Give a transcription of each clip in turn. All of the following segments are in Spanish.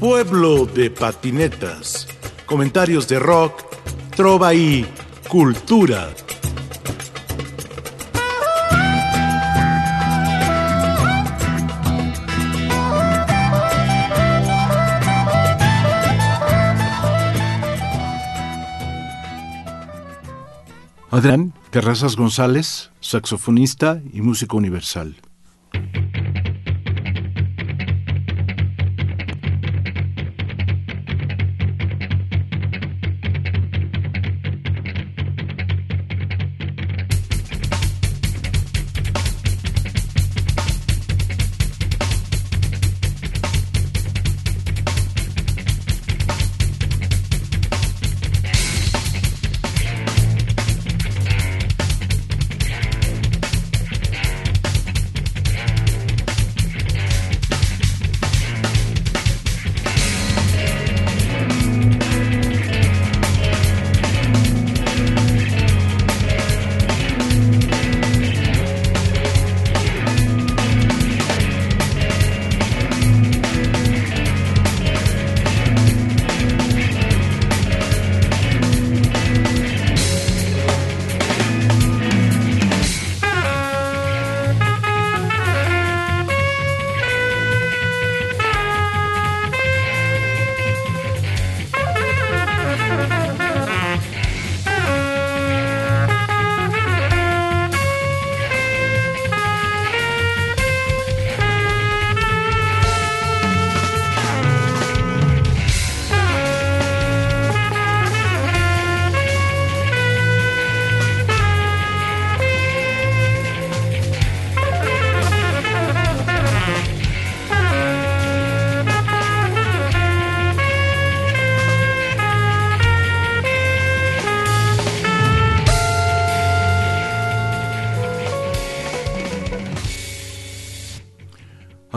Pueblo de patinetas. Comentarios de rock, trova y cultura. Adrián Terrazas González, saxofonista y músico universal.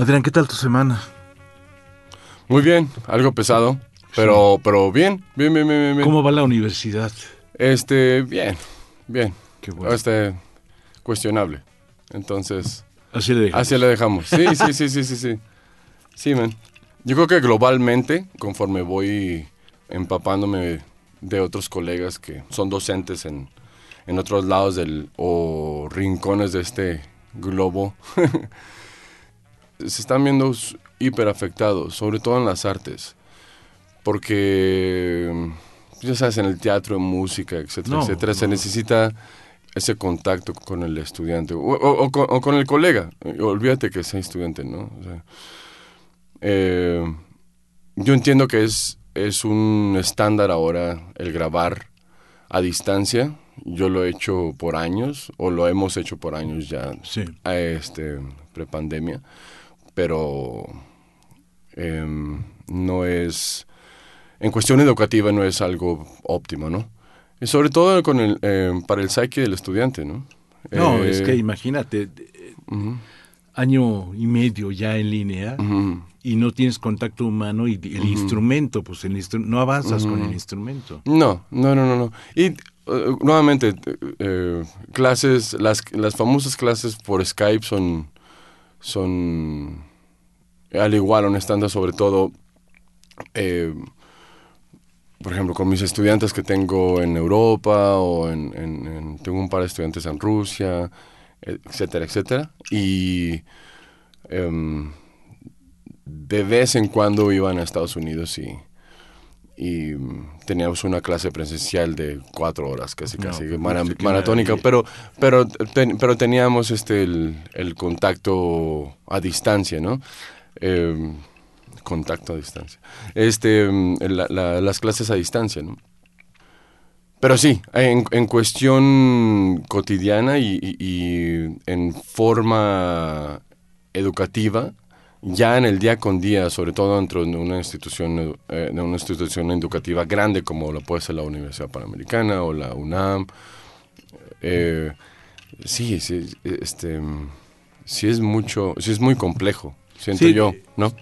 Adrián, ¿qué tal tu semana? Muy bien, algo pesado, pero, pero bien, bien, bien, bien, bien. ¿Cómo va la universidad? Este, bien, bien. Qué bueno. Este, cuestionable. Entonces, Así le dejamos. así le dejamos. Sí, sí, sí, sí, sí, sí. Sí, man. Yo creo que globalmente, conforme voy empapándome de otros colegas que son docentes en, en otros lados del, o rincones de este globo, se están viendo hiper afectados, sobre todo en las artes. Porque, ya sabes, en el teatro, en música, etcétera, No, etcétera, se necesita ese contacto con el estudiante o, o- o con, o con el colega. Olvídate que sea estudiante, ¿no? Sea, eh, yo entiendo que es, es un estándar ahora el grabar a distancia. Yo lo he hecho por años, o lo hemos hecho por años ya Sí. a este prepandemia, pero em, no es en cuestión educativa no es algo óptimo, ¿no? Y sobre todo con el em, para el psique del estudiante, ¿no? No, Eh, es que imagínate, eh, año y medio ya en línea y no tienes contacto humano y el instrumento, pues el instru- no avanzas con el instrumento. No, no, no, no, no. Y eh, nuevamente, eh, clases, las, las famosas clases por Skype son, son al igual, un estándar sobre todo, eh, por ejemplo, con mis estudiantes que tengo en Europa o en, en- en- tengo un par de estudiantes en Rusia, etcétera, etcétera. Y em, de vez en cuando iban a Estados Unidos y y teníamos una clase presencial de cuatro horas, casi, casi, pues, mara- no sé qué maratónica, pero, pero, ten- pero teníamos este, el, el contacto a distancia, ¿no? Eh, contacto a distancia. Este, la- las clases a distancia, ¿no? Pero sí, en, cuestión cotidiana y, en forma educativa, ya en el día con día, sobre todo dentro de una institución, eh, de una institución educativa grande como lo puede ser la Universidad Panamericana o la UNAM, eh, sí, sí, este, sí es mucho, sí es muy complejo, siento Sí, yo, ¿no?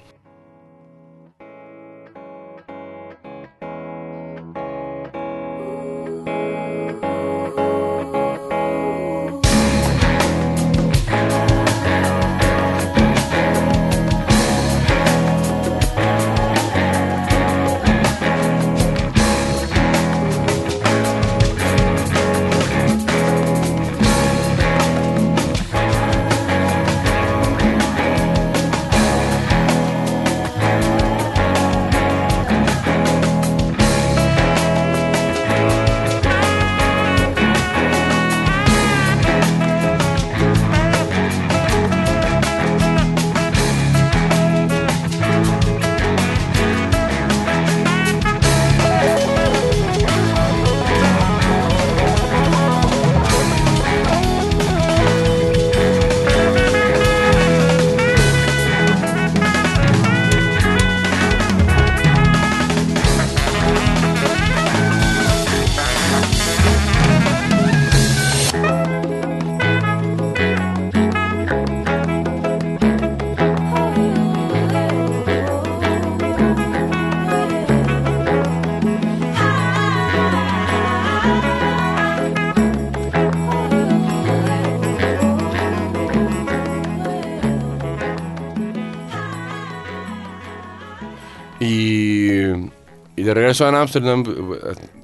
Regreso a Ámsterdam,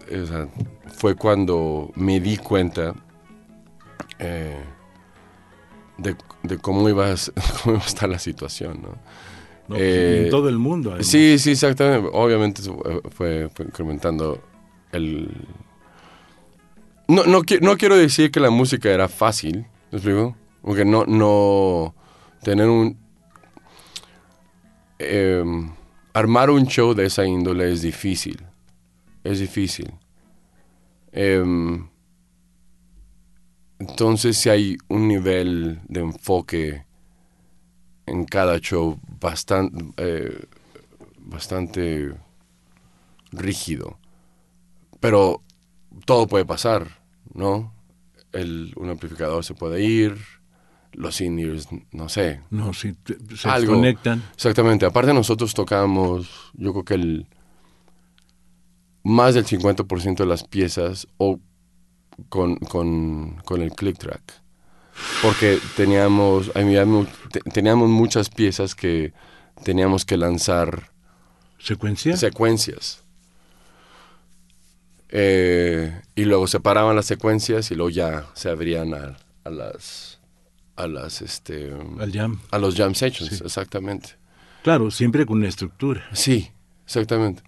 eh, o sea, fue cuando me di cuenta eh, de, de cómo, iba a, s- cómo iba a estar la situación, ¿no? No, pues, Eh, en todo el mundo. además. Sí, sí, exactamente. Obviamente fue, incrementando el... No, no quiero decir que la música era fácil, ¿me explico? Porque no, no tener un... em, armar un show de esa índole es difícil. Es difícil. Em, entonces si hay un nivel de enfoque en cada show bastante, bastante rígido. Pero todo puede pasar, ¿no? El, un amplificador se puede ir, los in-ears, no sé. No, sí, se Algo. desconectan. Exactamente. Aparte nosotros tocamos, yo creo que el más del 50% de las piezas o con, con, con el click track. Porque teníamos, teníamos muchas piezas que teníamos que lanzar ¿Secuencia? secuencias. Eh, y luego separaban las secuencias y luego ya se abrían a, a las a las este Al jam. a los jam sessions, Sí. exactamente. Claro, siempre con una estructura. Sí, exactamente.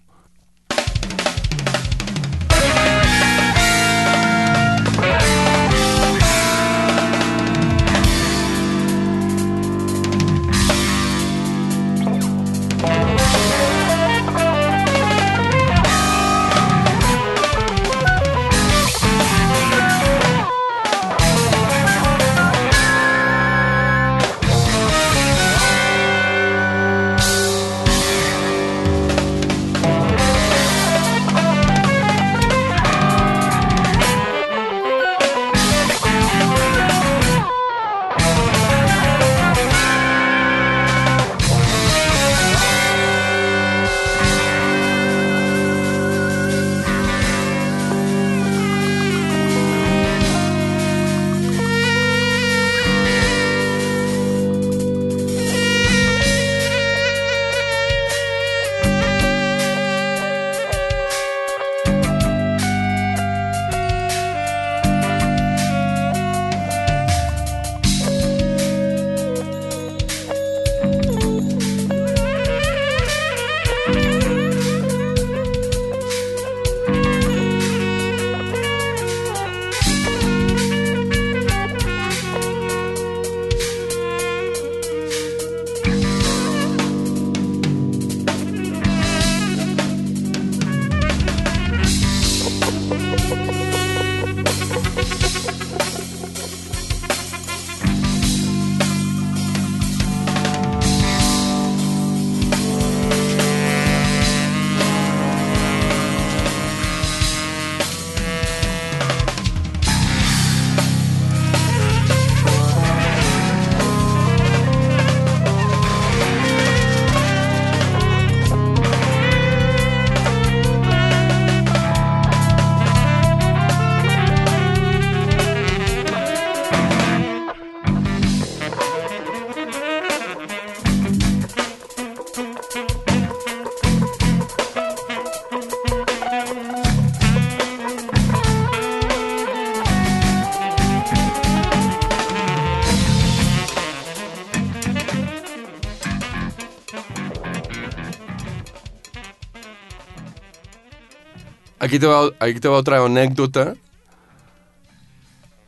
Aquí te va, aquí te va otra anécdota.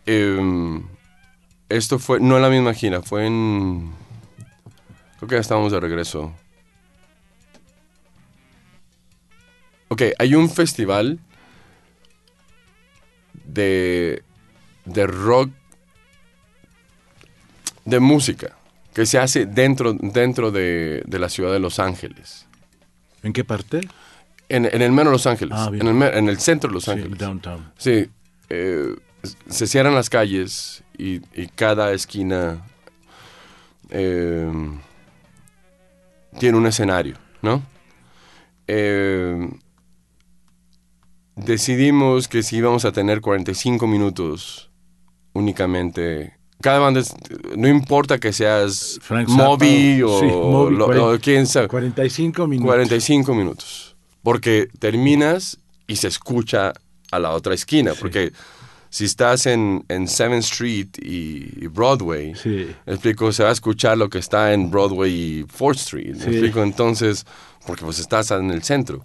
Em, esto fue, no en la misma gira, fue en... Creo que ya estábamos de regreso. Ok, hay un festival de, de rock, de música, que se hace dentro, dentro de, de la ciudad de Los Ángeles. ¿En qué parte? En, en el mero Los Ángeles, Ah, en, el, en el centro de Los Sí, Ángeles. downtown. Sí, eh, se cierran las calles y, y cada esquina eh, tiene un escenario, ¿no? Eh, decidimos que si íbamos a tener 45 minutos únicamente. Cada banda, es- no importa que seas Frank Zappa, Moby o, sí, Moby, lo- cuaren- o quién sabe. 45 minutos. 45 minutos. Porque terminas y se escucha a la otra esquina, porque si estás en, en 7th Street y, Broadway, Sí. explico, se va a escuchar lo que está en Broadway y 4th Street, Sí. explico, entonces, porque pues estás en el centro.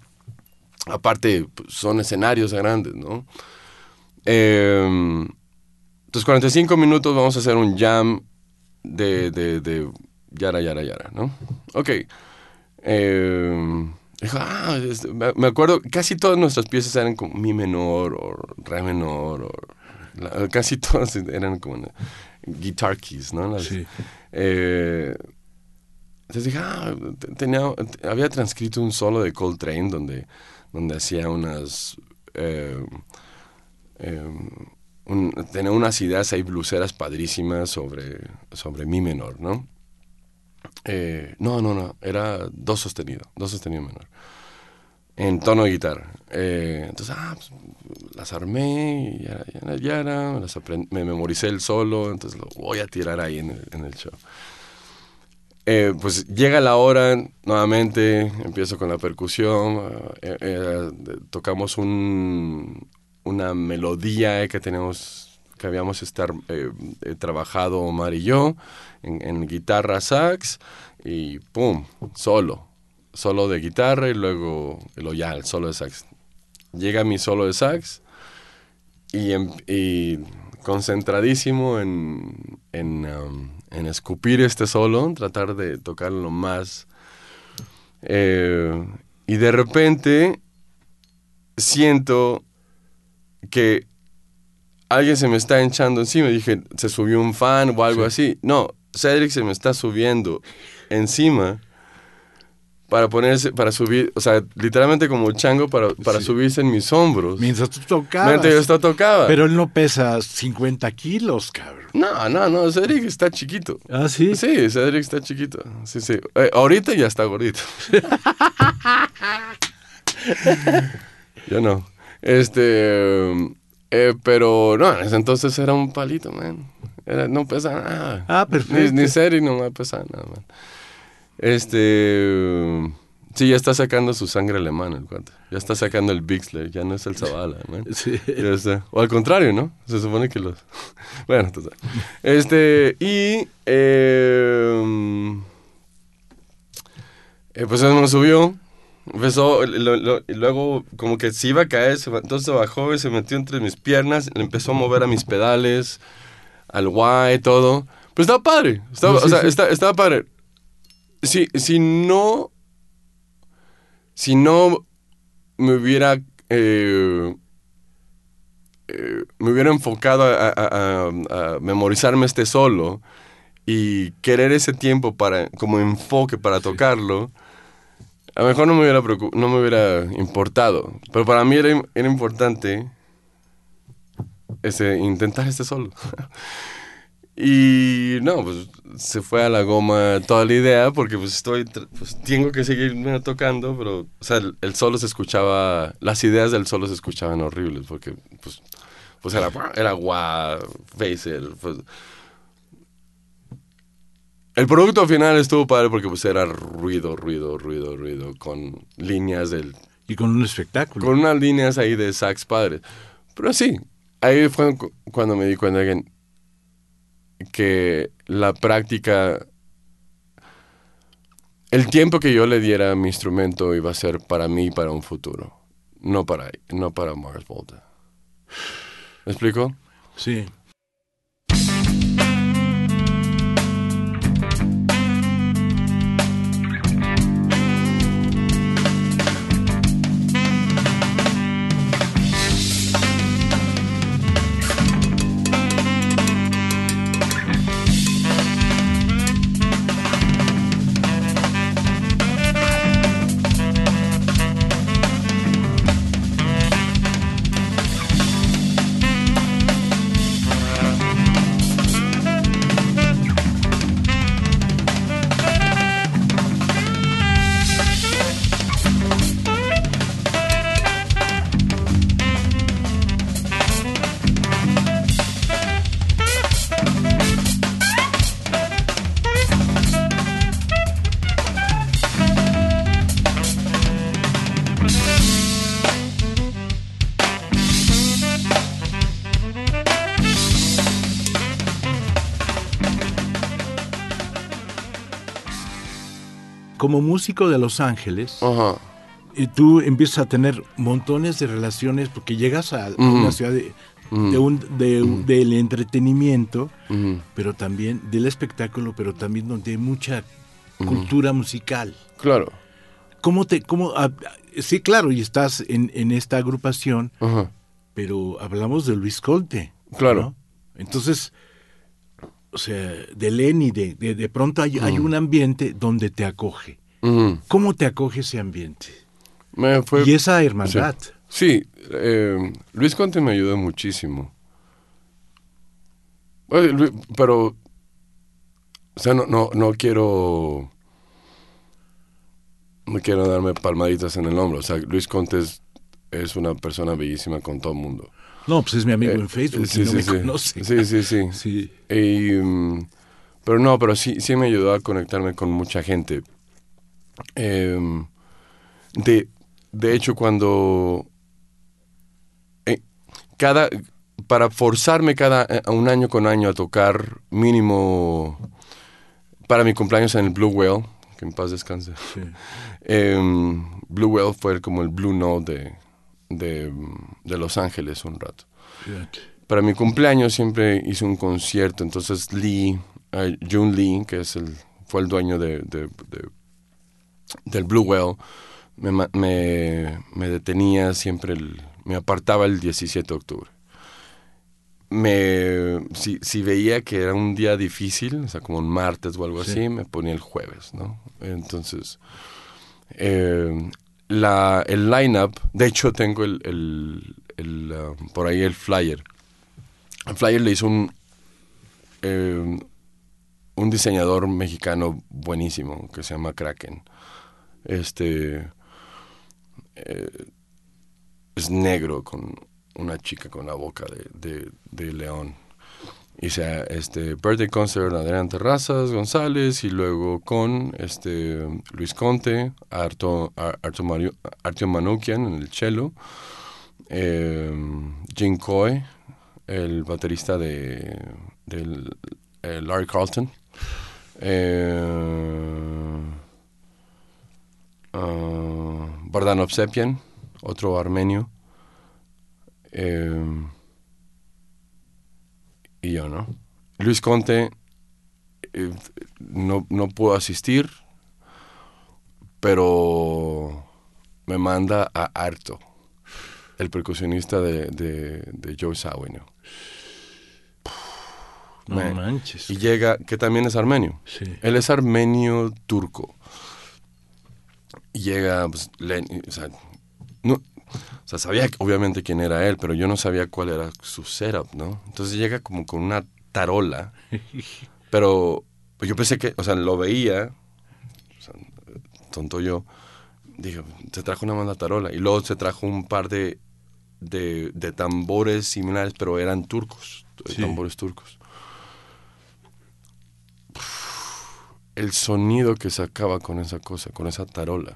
Aparte, pues, son escenarios grandes, ¿no? Eh, entonces, 45 minutos vamos a hacer un jam de, de, de yara, yara, yara, ¿no? Ok. Eh, dijo, ah, es- me acuerdo, casi todas nuestras piezas eran como mi menor o re menor, o la- casi todas eran como una- guitar keys, ¿no? Las- Sí. eh, entonces dije, ah, te- tenía, te- había transcrito un solo de Coltrane donde, donde hacía unas... eh, eh, un- tenía unas ideas ahí bluseras padrísimas sobre, sobre mi menor, ¿no? Eh, no, no, no, era do sostenido, do sostenido menor, en tono de guitarra. Eh, entonces, ah, pues, las armé, y ya, ya, ya, me, memoricé el solo, entonces lo voy a tirar ahí en el, show. Eh, pues llega la hora, nuevamente empiezo con la percusión, tocamos un, una melodía que tenemos, que habíamos estar, eh, eh, trabajado Omar y yo, en, guitarra, sax, y pum, solo, solo de guitarra y luego lo ya, solo de sax. Llega mi solo de sax y, em- concentradísimo en, um, en escupir este solo, tratar de tocarlo lo más... eh, y de repente siento que alguien se me está hinchando encima. Dije, se subió un fan o algo así. No, Cedric se me está subiendo encima para ponerse, para subir, o sea, literalmente como chango para, para Sí. subirse en mis hombros. Mientras tú tocabas. Mientras yo esto tocaba. Pero él no pesa 50 kilos, cabrón. No, no, no, Cedric está chiquito. Ah, sí. Sí, Cedric está chiquito. Sí, sí. Eh, ahorita ya está gordito. Yo no. Este. Eh, pero no, en ese entonces era un palito, man. Era, no pesa nada. Ah, perfecto. Ni, ni Cedric no me pesa nada, man. Este. Sí, ya está sacando su sangre alemana el cuate. Ya está sacando el Bixler, ya no es el Zavala, man. Sí. Ya está. O al contrario, ¿no? Se supone que los... bueno, entonces... Este, y... eh, eh, pues él me subió. Empezó, lo- lo- y luego como que se iba a caer, se, entonces bajó y se metió entre mis piernas, le empezó a mover a mis pedales, al guay, todo. Pues estaba padre, estaba, No, sí, o sea, sí. está- estaba padre. Si, si no... Si no me hubiera... eh, eh, me hubiera enfocado a, a- a- a memorizarme este solo y querer ese tiempo para como enfoque para tocarlo, a lo mejor no me hubiera no me hubiera importado. Pero para mí era, era importante ese, intentar este solo. y no, pues se fue a la goma toda la idea porque pues estoy, pues tengo que seguir tocando, pero el, solo se escuchaba, las ideas del solo se escuchaban horribles porque pues, pues era, era guau, pues, el producto final estuvo padre porque pues era ruido, ruido, ruido, ruido, con líneas del... Y con un espectáculo. Con unas líneas ahí de sax padres. Pero sí, ahí fue cu- cuando me di cuenta que, que la práctica... El tiempo que yo le diera a mi instrumento iba a ser para mí y para un futuro. No para, no para Mars Volta. ¿Me explico? Sí. Como músico de Los Ángeles, Ajá. y tú empiezas a tener montones de relaciones porque llegas a, una ciudad de, de un, de- del entretenimiento, pero también del espectáculo, pero también donde hay mucha cultura musical. Claro. ¿Cómo te, cómo, sí, claro, y estás en, en esta agrupación, Ajá. pero hablamos de Luis Colte. Claro. ¿no? Entonces, o sea, de Lenny, de, de, de pronto hay, hay un ambiente donde te acoge. ¿Cómo te acoge ese ambiente? Me fue- y esa hermandad. Sí, eh, Luis Conte me ayudó muchísimo. Pero, o sea, no, no, no quiero, no quiero darme palmaditas en el hombro. O sea, Luis Conte es, es una persona bellísima con todo el mundo. No, pues es mi amigo Eh, en Facebook, sí, y no sí, me sí. conoce. Sí, sí, sí. Sí. Y, mm, pero no, pero sí, sí me ayudó a conectarme con mucha gente. Em, de, de hecho, cuando eh, cada para forzarme cada eh, un año con año a tocar mínimo para mi cumpleaños en el Blue Whale, que en paz descanse. Sí. Em, Blue Whale fue como el Blue Note de, de, de Los Ángeles un rato para mi cumpleaños siempre hice un concierto, entonces Lee, eh, Jun Lee, que es el, fue el dueño de- del Blue Whale, me, me, me detenía siempre, el- me apartaba el 17 de octubre. Me, si, si veía que era un día difícil, o sea, como un martes o algo Sí. así, me ponía el jueves, ¿no? Entonces, eh, la, el line-up, de hecho tengo el, el- el, um, por ahí el flyer. El flyer le hizo un, eh, un diseñador mexicano buenísimo que se llama Kraken. Este eh, es negro con una chica con la boca de, de- de león. Sea este birthday concert Adrián Terrazas González y luego con este Luis Conte, Arto, Ar- Arto, Artio Manukian en el cello, eh, Jim Coy, el baterista de del Larry Carlton, eh, ah, Bardano Obsepian, otro armenio, eh, y yo, ¿no? Luis Conte eh, no, no pudo asistir, pero me manda a Arto, el percusionista de, de, de Joe Zawinul. No Me- manches. Y llega, que también es armenio. Sí. Él es armenio turco. Y llega, pues, o sea, no, o sea, sabía obviamente quién era él, pero yo no sabía cuál era su setup, ¿no? Entonces llega como con una tarola, pero pues, yo pensé que, o sea, lo veía, o sea, tonto yo, dije, se trajo una manda tarola, y luego se trajo un par de, de, de tambores similares, pero eran turcos, Sí. tambores turcos. El sonido que sacaba con esa cosa, con esa tarola.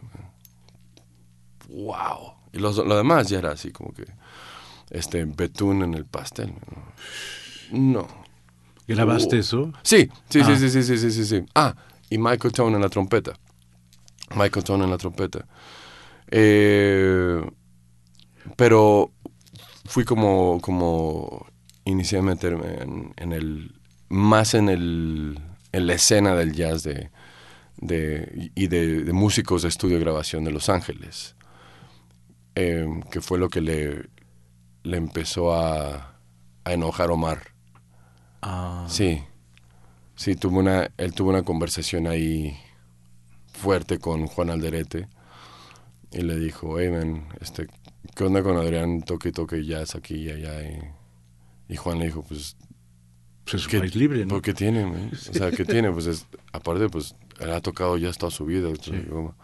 ¡Wow! Y los- lo demás ya era así como que este betún en el pastel. No. ¿Grabaste Uh. eso? Sí, sí, Ah. sí, sí, sí, sí, sí, sí, sí. Ah, y Michael Tone en la trompeta. Michael Tone en la trompeta. Eh, pero fui como, como inicié a meterme en, en el, más en el, en la escena del jazz de, de, y de, de músicos de estudio y grabación de Los Ángeles, Eh, que fue lo que le, le empezó a, a enojar Omar. Ah, Sí, sí, tuvo una, él tuvo una conversación ahí fuerte con Juan Alderete y le dijo, hey man, este, ¿qué onda con Adrián? Toque y toque jazz aquí y allá. Y, y Juan le dijo, pues, pues es un ¿qué, país libre, ¿no? ¿por qué tiene? man? O sea, ¿qué tiene? Pues es, aparte, pues, él ha tocado jazz toda su vida. Digo,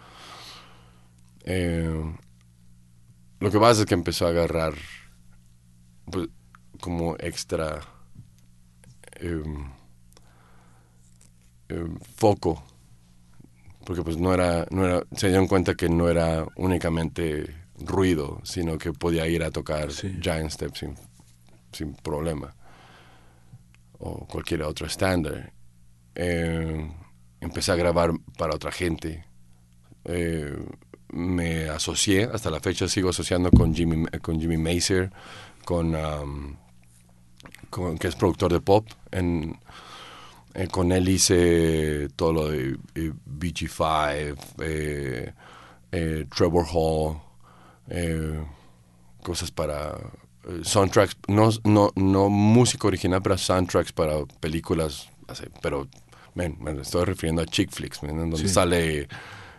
eh, lo que pasa es que empezó a agarrar pues, como extra em, foco porque pues no era, no era, se dieron cuenta que no era únicamente ruido, sino que podía ir a tocar Sí. Giant Step sin, sin problema o cualquier otro estándar. Eh, empecé a grabar para otra gente eh, me asocié, hasta la fecha sigo asociando con Jimmy, con Jimmy Mazer, con, um, con, que es productor de pop. Eh, con él hice todo lo de eh, BG5, eh, eh, Trevor Hall, cosas para soundtracks, no, no, no música original, pero soundtracks para películas, así, pero men, me estoy refiriendo a chick flicks, men, en donde Sí. sale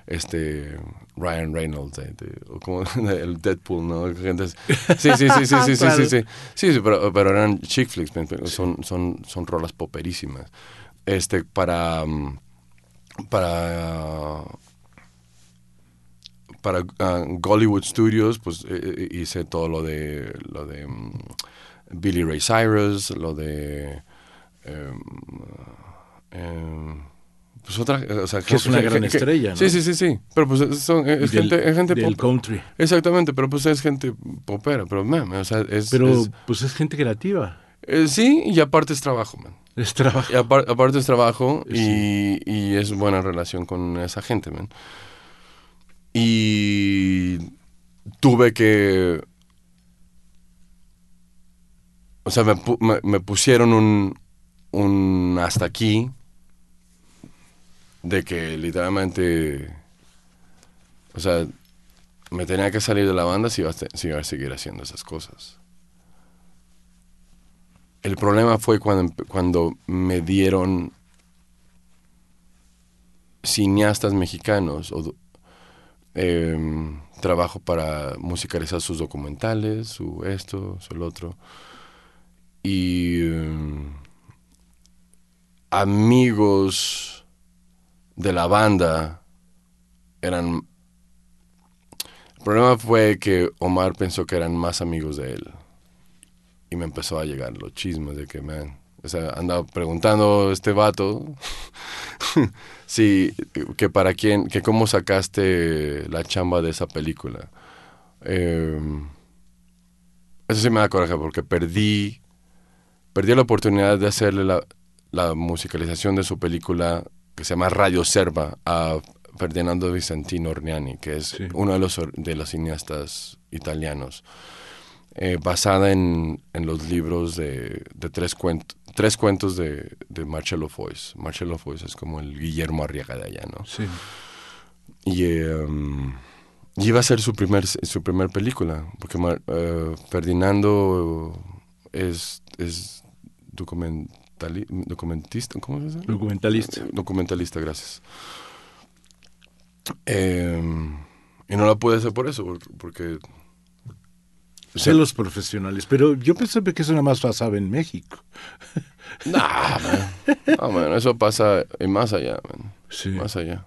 este Ryan Reynolds, eh, de- o como el Deadpool, ¿no? Gente- Sí, sí, sí, sí, sí, sí, Claro. sí, sí, sí, sí, pero, pero eran chick flicks, son, son, son rolas poperísimas. Este, para, mm, para para ah, Gollywood Studios, pues eh, eh, hice todo lo de lo de mm, Billy Ray Cyrus, lo de em, em, pues otra, eh, o sea, Que es una gran estrella, ¿no? Sí, sí, sí, sí. Pero pues es, son- es Del- gente, es gente del country. Exactamente, pero pues es gente popera, pero man, o sea, es, Pero es- pues es gente creativa. eh, sí, y aparte es trabajo, man. Es trabajo. Y aparte es trabajo y, y es buena relación con esa gente, man. Y tuve que... O sea, me, me- me pusieron un, un hasta aquí de que literalmente... O sea, me tenía que salir de la banda si iba a, si iba a seguir haciendo esas cosas. El problema fue cuando, cuando me dieron cineastas mexicanos o em, trabajo para musicalizar sus documentales, su esto, su el otro. Y em, amigos de la banda eran... El problema fue que Omar pensó que eran más amigos de él y me empezó a llegar los chismes de que, man, o sea, andaba preguntando este vato si, que para quién, que cómo sacaste la chamba de esa película. Eh, eso sí me da coraje porque perdí, perdí la oportunidad de hacerle la, la musicalización de su película que se llama Radio Serva a Ferdinando Vicentino Orniani, que es Sí. uno de los, de los cineastas italianos eh, basada en, en los libros de, de tres, cuentos tres cuentos de, de Marcello Foix. Marcello Foix es como el Guillermo Arriaga de allá, ¿no? Sí. Y, eh, y iba a ser su primer, su primer película, porque eh, Ferdinando es, es documentali- documentista, ¿cómo se dice? Documentalista. Eh, Documentalista, gracias. Eh, y no la pude hacer por eso, por- Sé los profesionales, pero yo pensé que eso nada más pasaba en México. Nah, man. No, man, eso pasa y más allá, man. Sí. Más allá.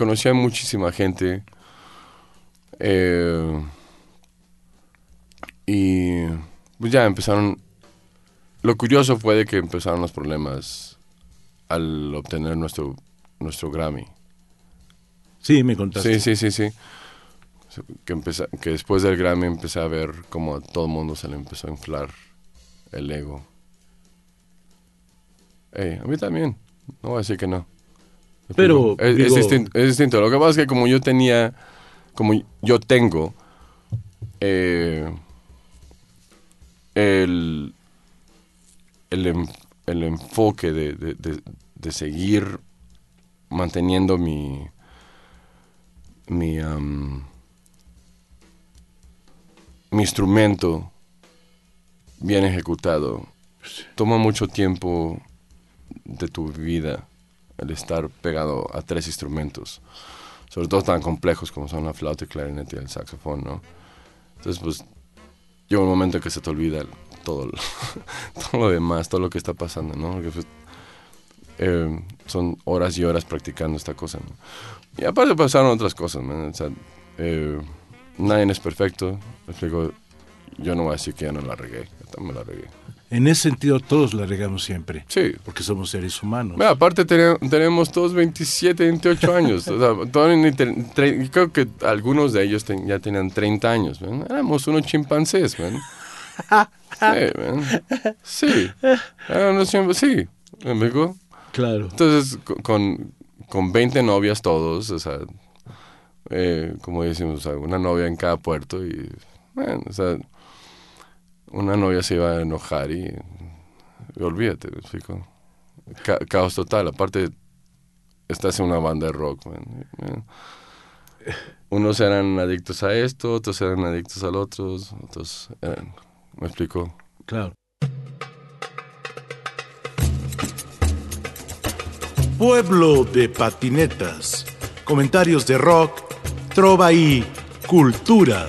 Conocí a muchísima gente. eh, y pues ya empezaron... Lo curioso fue de que empezaron los problemas al obtener nuestro, nuestro Grammy. Sí, me contaste. Sí, sí, sí, sí. Que, empecé- que después del Grammy empecé a ver como a todo el mundo se le empezó a inflar el ego. Ey, a mí también. No voy a decir que no. ¿Me Pero? Es, es distinto, es distinto. Lo que pasa es que como yo tenía, como yo tengo eh, el, el, el enfoque de, de- de- de seguir manteniendo mi, mi, am, mi instrumento bien ejecutado. Toma mucho tiempo de tu vida el estar pegado a tres instrumentos, sobre todo tan complejos como son la flauta, el clarinete y el saxofón, ¿no? Entonces, pues, llega un momento en que se te olvida todo, lo- todo lo demás, todo lo que está pasando, ¿no? Porque, pues, eh, son horas y horas practicando esta cosa, ¿no? Y aparte pasaron otras cosas, man. O sea, eh, nadie es perfecto. Explico, yo no voy a decir que ya no la regué, yo también la regué. En ese sentido, todos la regamos siempre. Sí. Porque somos seres humanos. Mira, aparte tene- tenemos todos 27, 28 años. O sea, tre- creo que algunos de ellos ten- ya tenían 30 años. man. Éramos unos chimpancés, man. Sí, man. Sí. Chimp- sí. ¿Me explico? Claro. Entonces, co- con, con 20 novias todos, o sea, eh, como decimos, o sea, una novia en cada puerto y, bueno, o sea, una novia se iba a enojar y, y olvídate, ¿me explico? Ca- caos total, aparte, estás en una banda de rock, man. man. Unos eran adictos a esto, otros eran adictos al otro, otros eran, ¿me explico? Claro. Pueblo de patinetas. Comentarios de rock, trova y cultura.